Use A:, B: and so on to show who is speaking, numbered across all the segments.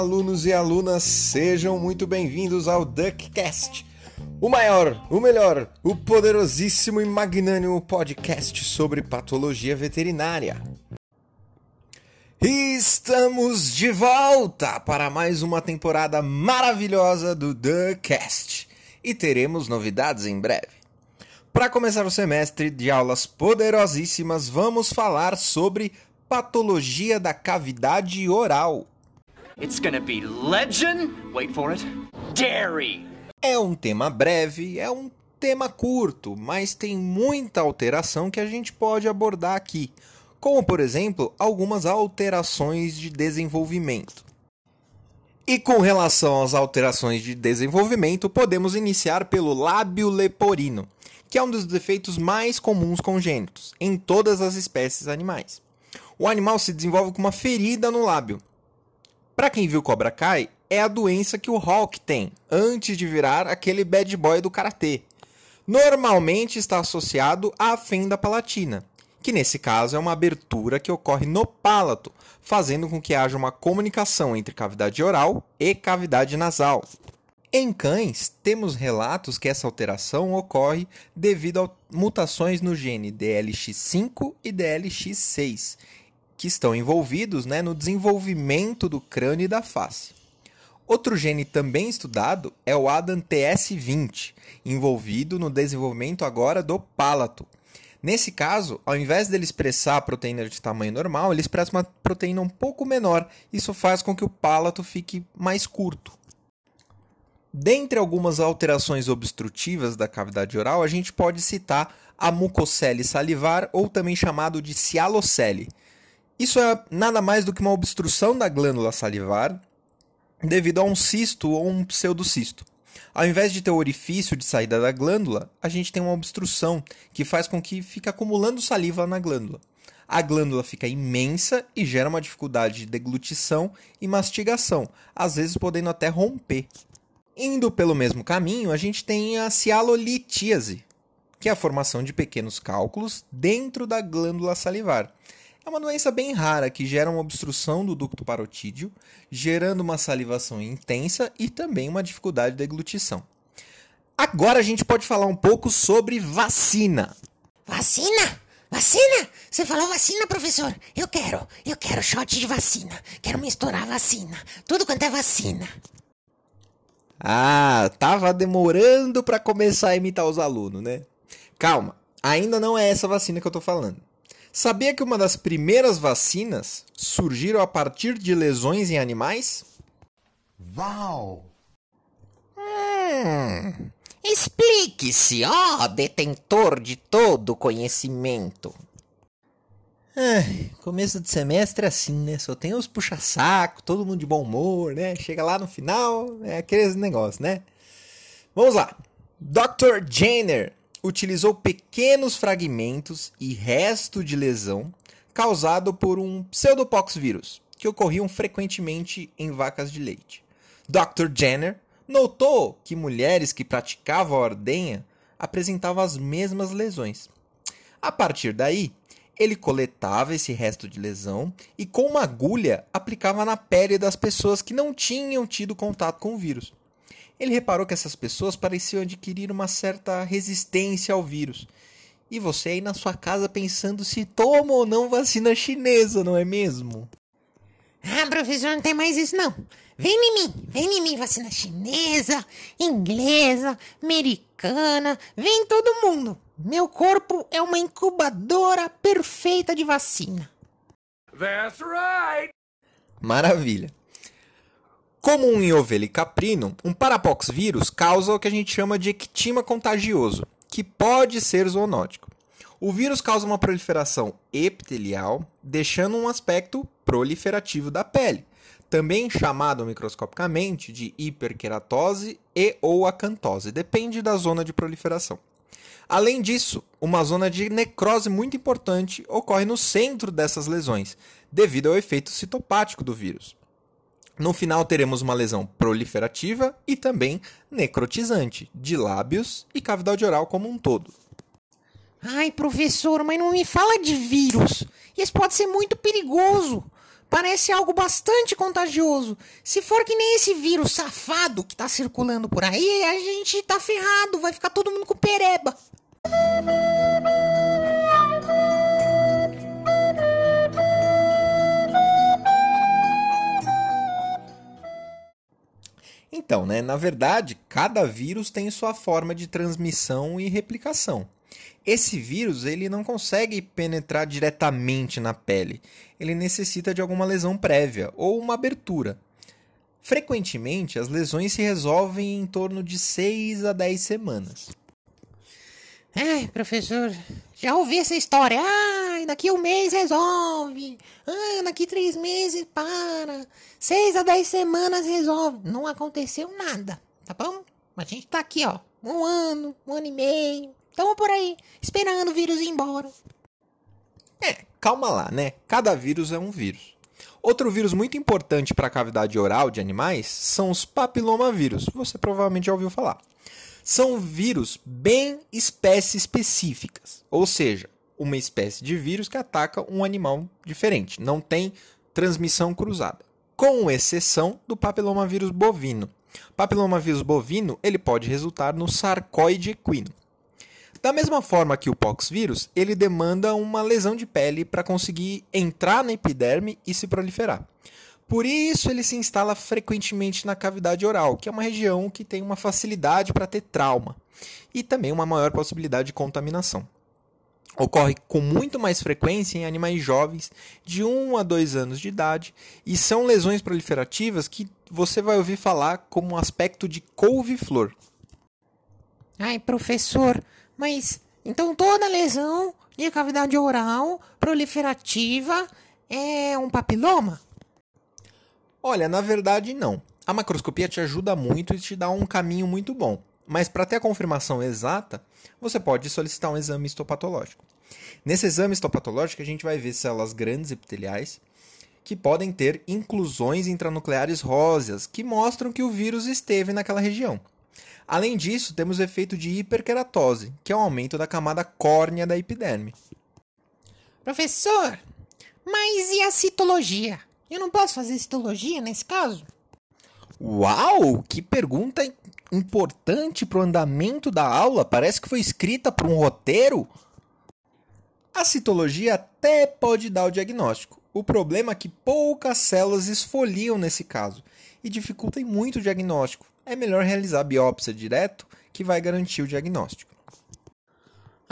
A: Alunos e alunas, sejam muito bem-vindos ao DuckCast, o maior, o melhor, o poderosíssimo e magnânimo podcast sobre patologia veterinária. Estamos de volta para mais uma temporada maravilhosa do DuckCast e teremos novidades em breve. Para começar o semestre de aulas poderosíssimas, vamos falar sobre patologia da cavidade oral.
B: It's gonna be legend. Wait for it. Dairy.
A: É um tema breve, é um tema curto, mas tem muita alteração que a gente pode abordar aqui, como por exemplo, algumas alterações de desenvolvimento. E com relação às alterações de desenvolvimento, podemos iniciar pelo lábio leporino, que é um dos defeitos mais comuns congênitos em todas as espécies animais o animal se desenvolve com uma ferida no lábio. Para quem viu Cobra Kai, é a doença que o Hulk tem antes de virar aquele bad boy do karatê. Normalmente está associado à fenda palatina, que nesse caso é uma abertura que ocorre no palato, fazendo com que haja uma comunicação entre cavidade oral e cavidade nasal. Em cães, temos relatos que essa alteração ocorre devido a mutações no gene DLX5 e DLX6, que estão envolvidos né, no desenvolvimento do crânio e da face. Outro gene também estudado é o ADAN-TS20, envolvido no desenvolvimento agora do palato. Nesse caso, ao invés dele expressar a proteína de tamanho normal, ele expressa uma proteína um pouco menor. Isso faz com que o palato fique mais curto. Dentre algumas alterações obstrutivas da cavidade oral, a gente pode citar a mucocele salivar, ou também chamado de cialocele, isso é nada mais do que uma obstrução da glândula salivar devido a um cisto ou um pseudocisto. Ao invés de ter o orifício de saída da glândula, a gente tem uma obstrução que faz com que fique acumulando saliva na glândula. A glândula fica imensa e gera uma dificuldade de deglutição e mastigação, às vezes podendo até romper. Indo pelo mesmo caminho, a gente tem a cialolitíase, que é a formação de pequenos cálculos dentro da glândula salivar. É uma doença bem rara que gera uma obstrução do ducto parotídeo, gerando uma salivação intensa e também uma dificuldade de deglutição. Agora a gente pode falar um pouco sobre vacina.
C: Vacina? Vacina? Você falou vacina, professor? Eu quero. Eu quero shot de vacina. Quero misturar vacina. Tudo quanto é vacina.
A: Ah, tava demorando para começar a imitar os alunos, né? Calma, ainda não é essa vacina que eu tô falando. Sabia que uma das primeiras vacinas surgiram a partir de lesões em animais?
C: Uau! Hum, Explique-se, ó detentor de todo conhecimento.
A: Começo de semestre é assim, né? Só tem os puxa-saco, todo mundo de bom humor, né? Chega lá no final, é aqueles negócios, né? Vamos lá. Dr. Jenner utilizou pequenos fragmentos e resto de lesão causado por um pseudopox vírus, que ocorriam frequentemente em vacas de leite. Dr. Jenner notou que mulheres que praticavam a ordenha apresentavam as mesmas lesões. A partir daí, ele coletava esse resto de lesão e com uma agulha aplicava na pele das pessoas que não tinham tido contato com o vírus. Ele reparou que essas pessoas pareciam adquirir uma certa resistência ao vírus. E você aí na sua casa pensando se toma ou não vacina chinesa, não é mesmo?
C: Ah, professor, não tem mais isso não. Vem em mim, vem em mim, vacina chinesa, inglesa, americana, vem todo mundo. Meu corpo é uma incubadora perfeita de vacina.
A: That's right. Maravilha. Comum em ovelha e caprino, um parapox vírus causa o que a gente chama de ectima contagioso, que pode ser zoonótico. O vírus causa uma proliferação epitelial, deixando um aspecto proliferativo da pele, também chamado microscopicamente de hiperkeratose e ou acantose, depende da zona de proliferação. Além disso, uma zona de necrose muito importante ocorre no centro dessas lesões, devido ao efeito citopático do vírus. No final teremos uma lesão proliferativa e também necrotizante de lábios e cavidade oral como um todo.
C: Ai, professor, mas não me fala de vírus. Isso pode ser muito perigoso. parece algo bastante contagioso. Se for que nem esse vírus safado que tá circulando por aí, a gente tá ferrado, vai ficar todo mundo com pereba.
A: Então, né, na verdade, cada vírus tem sua forma de transmissão e replicação. Esse vírus ele não consegue penetrar diretamente na pele. Ele necessita de alguma lesão prévia ou uma abertura. Frequentemente, as lesões se resolvem em torno de 6 a 10 semanas.
C: Ai, professor, já ouvi essa história. Ai, daqui um mês resolve. Ai, daqui três meses para. Seis a dez semanas resolve. Não aconteceu nada, tá bom? A gente tá aqui, ó. Um ano, um ano e meio. Tamo por aí, esperando o vírus ir embora.
A: É, calma lá, né? Cada vírus é um vírus. Outro vírus muito importante para a cavidade oral de animais são os papilomavírus. Você provavelmente já ouviu falar são vírus bem espécie específicas, ou seja, uma espécie de vírus que ataca um animal diferente, não tem transmissão cruzada, com exceção do papilomavírus bovino. Papilomavírus bovino ele pode resultar no sarcoide equino. Da mesma forma que o poxvírus, ele demanda uma lesão de pele para conseguir entrar na epiderme e se proliferar. Por isso ele se instala frequentemente na cavidade oral, que é uma região que tem uma facilidade para ter trauma e também uma maior possibilidade de contaminação. Ocorre com muito mais frequência em animais jovens de 1 a 2 anos de idade e são lesões proliferativas que você vai ouvir falar como um aspecto de couve-flor.
C: Ai, professor, mas então toda lesão de cavidade oral proliferativa é um papiloma?
A: Olha, na verdade não. A macroscopia te ajuda muito e te dá um caminho muito bom. Mas para ter a confirmação exata, você pode solicitar um exame histopatológico. Nesse exame histopatológico, a gente vai ver células grandes epiteliais que podem ter inclusões intranucleares róseas, que mostram que o vírus esteve naquela região. Além disso, temos o efeito de hiperkeratose, que é o aumento da camada córnea da epiderme.
C: Professor, mas e a citologia? Eu não posso fazer citologia nesse caso?
A: Uau, que pergunta importante para o andamento da aula. Parece que foi escrita por um roteiro. A citologia até pode dar o diagnóstico. O problema é que poucas células esfoliam nesse caso e dificultam muito o diagnóstico. É melhor realizar a biópsia direto que vai garantir o diagnóstico.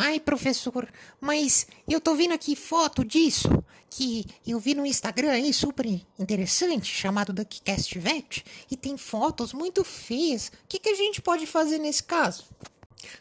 C: Ai, professor, mas eu tô vendo aqui foto disso que eu vi no Instagram aí super interessante, chamado DuckCast Vet, e tem fotos muito feias. O que, que a gente pode fazer nesse caso?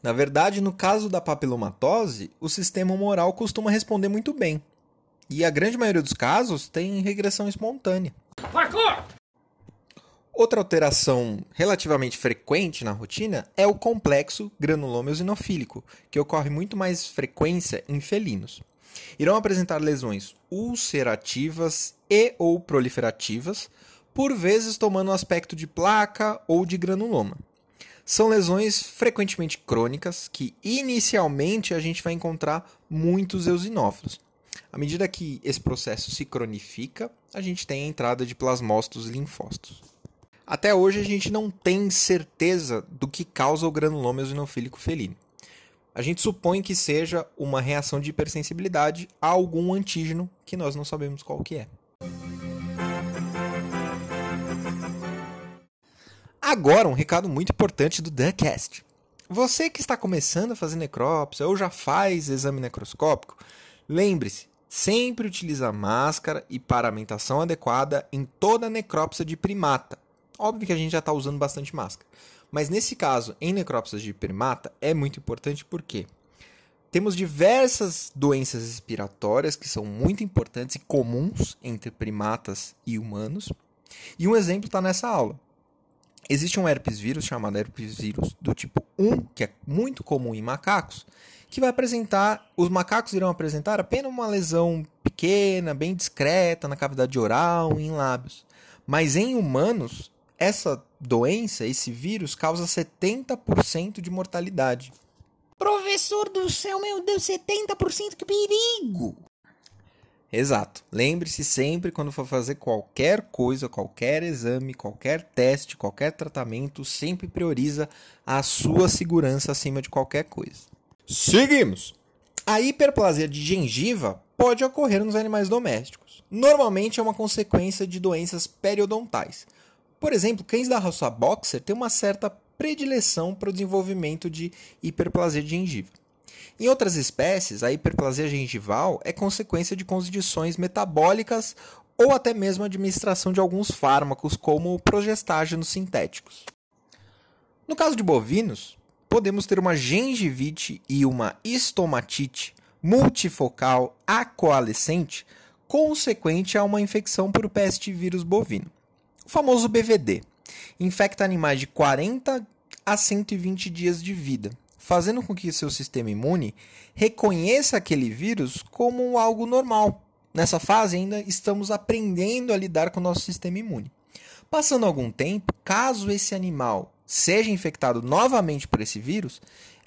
A: Na verdade, no caso da papilomatose, o sistema humoral costuma responder muito bem. E a grande maioria dos casos tem regressão espontânea. Parkour! Outra alteração relativamente frequente na rotina é o complexo granuloma eosinofílico, que ocorre muito mais frequência em felinos. Irão apresentar lesões ulcerativas e ou proliferativas, por vezes tomando aspecto de placa ou de granuloma. São lesões frequentemente crônicas que inicialmente a gente vai encontrar muitos eosinófilos. À medida que esse processo se cronifica, a gente tem a entrada de plasmócitos linfócitos. Até hoje a gente não tem certeza do que causa o granuloma eosinofílico felino. A gente supõe que seja uma reação de hipersensibilidade a algum antígeno que nós não sabemos qual que é. Agora um recado muito importante do TheCast. Você que está começando a fazer necrópsia ou já faz exame necroscópico, lembre-se, sempre utiliza máscara e paramentação adequada em toda necrópsia de primata, Óbvio que a gente já está usando bastante máscara. Mas nesse caso, em necrópsias de primata, é muito importante porque temos diversas doenças respiratórias que são muito importantes e comuns entre primatas e humanos. E um exemplo está nessa aula. Existe um herpes vírus chamado herpes vírus do tipo 1, que é muito comum em macacos, que vai apresentar, os macacos irão apresentar apenas uma lesão pequena, bem discreta na cavidade oral, em lábios. Mas em humanos, essa doença, esse vírus, causa 70% de mortalidade.
C: Professor do céu, meu Deus, 70% que perigo!
A: Exato. Lembre-se sempre quando for fazer qualquer coisa, qualquer exame, qualquer teste, qualquer tratamento, sempre prioriza a sua segurança acima de qualquer coisa. Seguimos. A hiperplasia de gengiva pode ocorrer nos animais domésticos. Normalmente é uma consequência de doenças periodontais. Por exemplo, cães da raça boxer têm uma certa predileção para o desenvolvimento de hiperplasia de gengiva. Em outras espécies, a hiperplasia gengival é consequência de condições metabólicas ou até mesmo administração de alguns fármacos, como progestágenos sintéticos. No caso de bovinos, podemos ter uma gengivite e uma estomatite multifocal acoalescente consequente a uma infecção por peste vírus bovino. O famoso BVD infecta animais de 40 a 120 dias de vida fazendo com que seu sistema imune reconheça aquele vírus como algo normal. Nessa fase, ainda estamos aprendendo a lidar com o nosso sistema imune. Passando algum tempo, caso esse animal seja infectado novamente por esse vírus,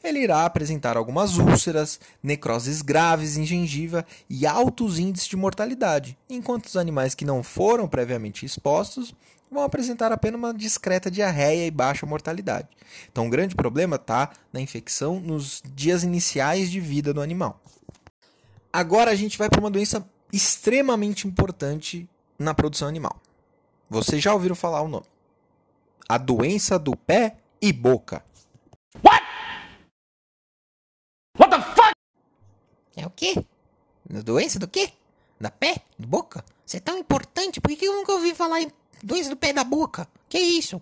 A: ele irá apresentar algumas úlceras, necroses graves em gengiva e altos índices de mortalidade, enquanto os animais que não foram previamente expostos vão apresentar apenas uma discreta diarreia e baixa mortalidade. Então, o grande problema está na infecção nos dias iniciais de vida do animal. Agora a gente vai para uma doença extremamente importante na produção animal. Vocês já ouviram falar o nome? A doença do pé e boca.
B: What
C: É o quê? Doença do quê? Da pé? Do boca? Você é tão importante, por que eu nunca ouvi falar em doença do pé e da boca? Que isso?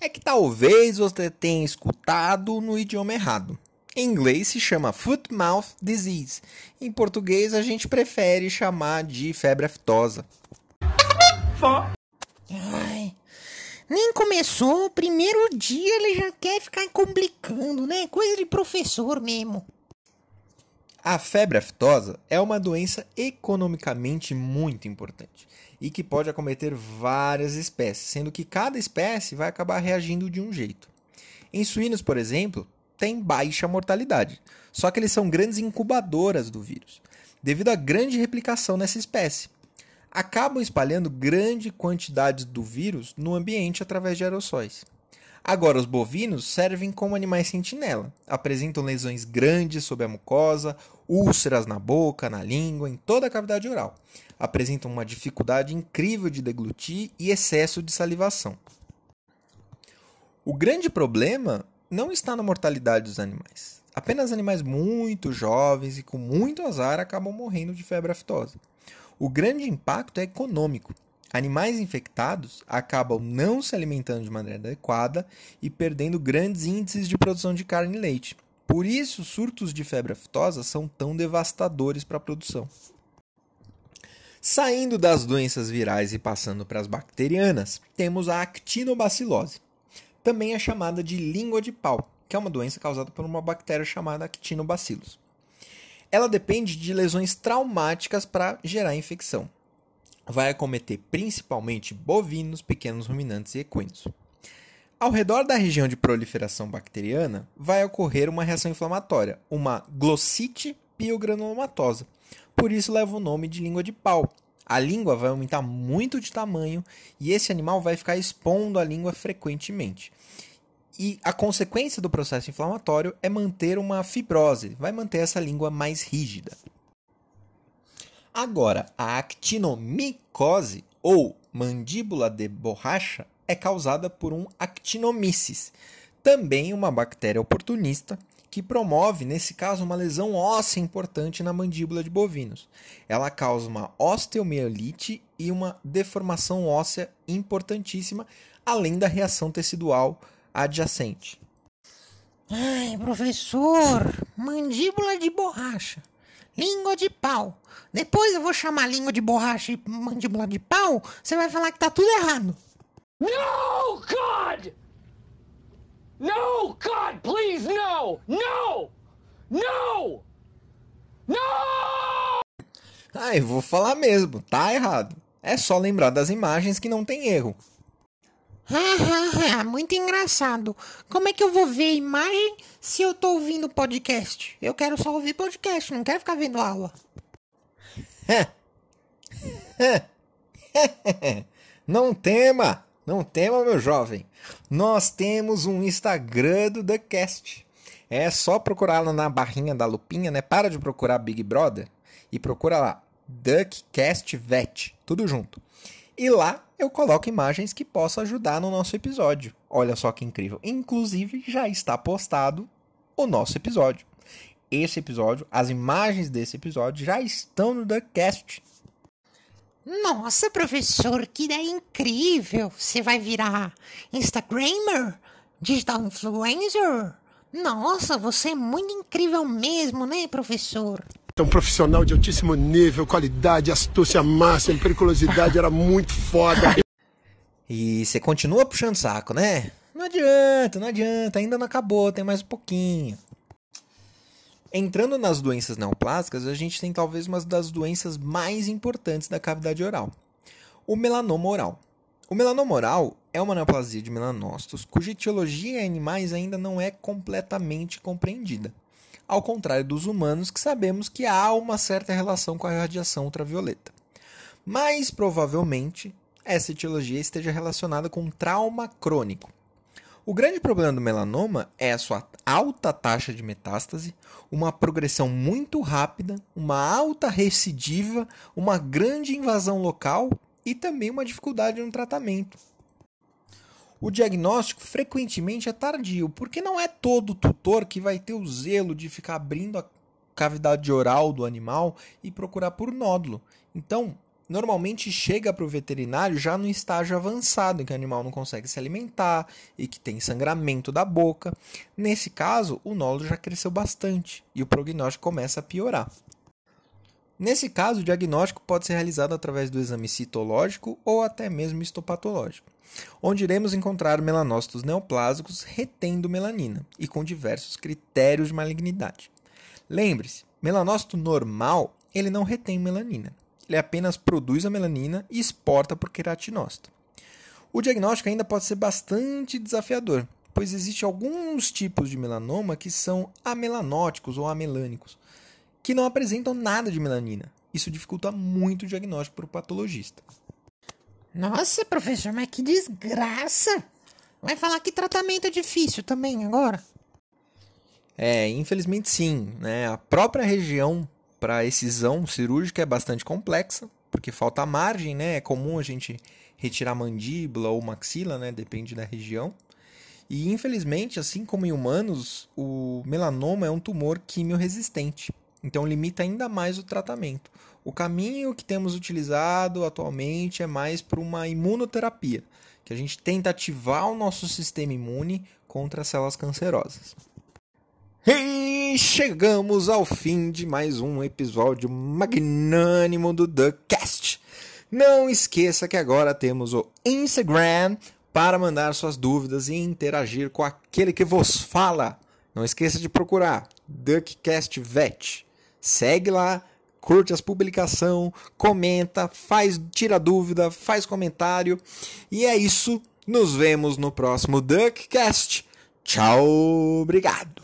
A: É que talvez você tenha escutado no idioma errado. Em inglês se chama Foot Mouth Disease. Em português a gente prefere chamar de febre aftosa.
C: Ai, nem começou o primeiro dia ele já quer ficar complicando, né? Coisa de professor mesmo.
A: A febre aftosa é uma doença economicamente muito importante e que pode acometer várias espécies, sendo que cada espécie vai acabar reagindo de um jeito. Em suínos, por exemplo, tem baixa mortalidade, só que eles são grandes incubadoras do vírus, devido à grande replicação nessa espécie. Acabam espalhando grande quantidade do vírus no ambiente através de aerossóis. Agora, os bovinos servem como animais sentinela. Apresentam lesões grandes sob a mucosa, úlceras na boca, na língua, em toda a cavidade oral. Apresentam uma dificuldade incrível de deglutir e excesso de salivação. O grande problema não está na mortalidade dos animais. Apenas animais muito jovens e com muito azar acabam morrendo de febre aftosa. O grande impacto é econômico. Animais infectados acabam não se alimentando de maneira adequada e perdendo grandes índices de produção de carne e leite. Por isso, surtos de febre aftosa são tão devastadores para a produção. Saindo das doenças virais e passando para as bacterianas, temos a actinobacilose. Também é chamada de língua de pau, que é uma doença causada por uma bactéria chamada actinobacillus. Ela depende de lesões traumáticas para gerar infecção vai acometer principalmente bovinos, pequenos ruminantes e equinos. Ao redor da região de proliferação bacteriana, vai ocorrer uma reação inflamatória, uma glossite piogranulomatosa. Por isso leva o nome de língua de pau. A língua vai aumentar muito de tamanho e esse animal vai ficar expondo a língua frequentemente. E a consequência do processo inflamatório é manter uma fibrose, vai manter essa língua mais rígida. Agora, a actinomicose ou mandíbula de borracha é causada por um actinomyces, também uma bactéria oportunista que promove, nesse caso, uma lesão óssea importante na mandíbula de bovinos. Ela causa uma osteomielite e uma deformação óssea importantíssima, além da reação tecidual adjacente.
C: Ai, professor, mandíbula de borracha. Língua de pau. Depois eu vou chamar língua de borracha e mandíbula de pau. Você vai falar que tá tudo errado.
B: No, God! No, God, please, no! No! No! No!
A: Ah, eu vou falar mesmo, tá errado. É só lembrar das imagens que não tem erro.
C: Muito engraçado. Como é que eu vou ver a imagem se eu tô ouvindo podcast? Eu quero só ouvir podcast, não quero ficar vendo aula.
A: não tema, não tema, meu jovem. Nós temos um Instagram do TheCast. É só procurar lá na barrinha da lupinha, né? Para de procurar Big Brother e procura lá DuckCast Vet, tudo junto. E lá eu coloco imagens que possam ajudar no nosso episódio. Olha só que incrível. Inclusive já está postado o nosso episódio. Esse episódio, as imagens desse episódio já estão no TheCast.
C: Nossa, professor, que ideia incrível! Você vai virar Instagrammer? Digital influencer? Nossa, você é muito incrível mesmo, né, professor?
D: É um profissional de altíssimo nível, qualidade, astúcia máxima, periculosidade, era muito foda.
A: E você continua puxando saco, né? Não adianta, não adianta, ainda não acabou, tem mais um pouquinho. Entrando nas doenças neoplásicas, a gente tem talvez uma das doenças mais importantes da cavidade oral, o melanoma oral. O melanoma oral é uma neoplasia de melanócitos cuja etiologia em animais ainda não é completamente compreendida, ao contrário dos humanos que sabemos que há uma certa relação com a radiação ultravioleta. Mais provavelmente, essa etiologia esteja relacionada com trauma crônico, o grande problema do melanoma é a sua alta taxa de metástase, uma progressão muito rápida, uma alta recidiva, uma grande invasão local e também uma dificuldade no tratamento. O diagnóstico frequentemente é tardio, porque não é todo tutor que vai ter o zelo de ficar abrindo a cavidade oral do animal e procurar por nódulo. Então, normalmente chega para o veterinário já no estágio avançado, em que o animal não consegue se alimentar e que tem sangramento da boca. Nesse caso, o nódulo já cresceu bastante e o prognóstico começa a piorar. Nesse caso, o diagnóstico pode ser realizado através do exame citológico ou até mesmo histopatológico, onde iremos encontrar melanócitos neoplásicos retendo melanina e com diversos critérios de malignidade. Lembre-se, melanócito normal, ele não retém melanina ele apenas produz a melanina e exporta por queratinócito. O diagnóstico ainda pode ser bastante desafiador, pois existem alguns tipos de melanoma que são amelanóticos ou amelânicos, que não apresentam nada de melanina. Isso dificulta muito o diagnóstico para o patologista.
C: Nossa, professor, mas que desgraça! Vai falar que tratamento é difícil também agora?
A: É, infelizmente sim. Né? A própria região para excisão cirúrgica é bastante complexa, porque falta margem, né? É comum a gente retirar mandíbula ou maxila, né? Depende da região. E infelizmente, assim como em humanos, o melanoma é um tumor quimioresistente. Então limita ainda mais o tratamento. O caminho que temos utilizado atualmente é mais para uma imunoterapia, que a gente tenta ativar o nosso sistema imune contra as células cancerosas. E chegamos ao fim de mais um episódio magnânimo do The Cast. Não esqueça que agora temos o Instagram para mandar suas dúvidas e interagir com aquele que vos fala. Não esqueça de procurar Duckcast Vet. Segue lá, curte as publicações, comenta, faz, tira dúvida, faz comentário. E é isso. Nos vemos no próximo Duckcast. Tchau, obrigado.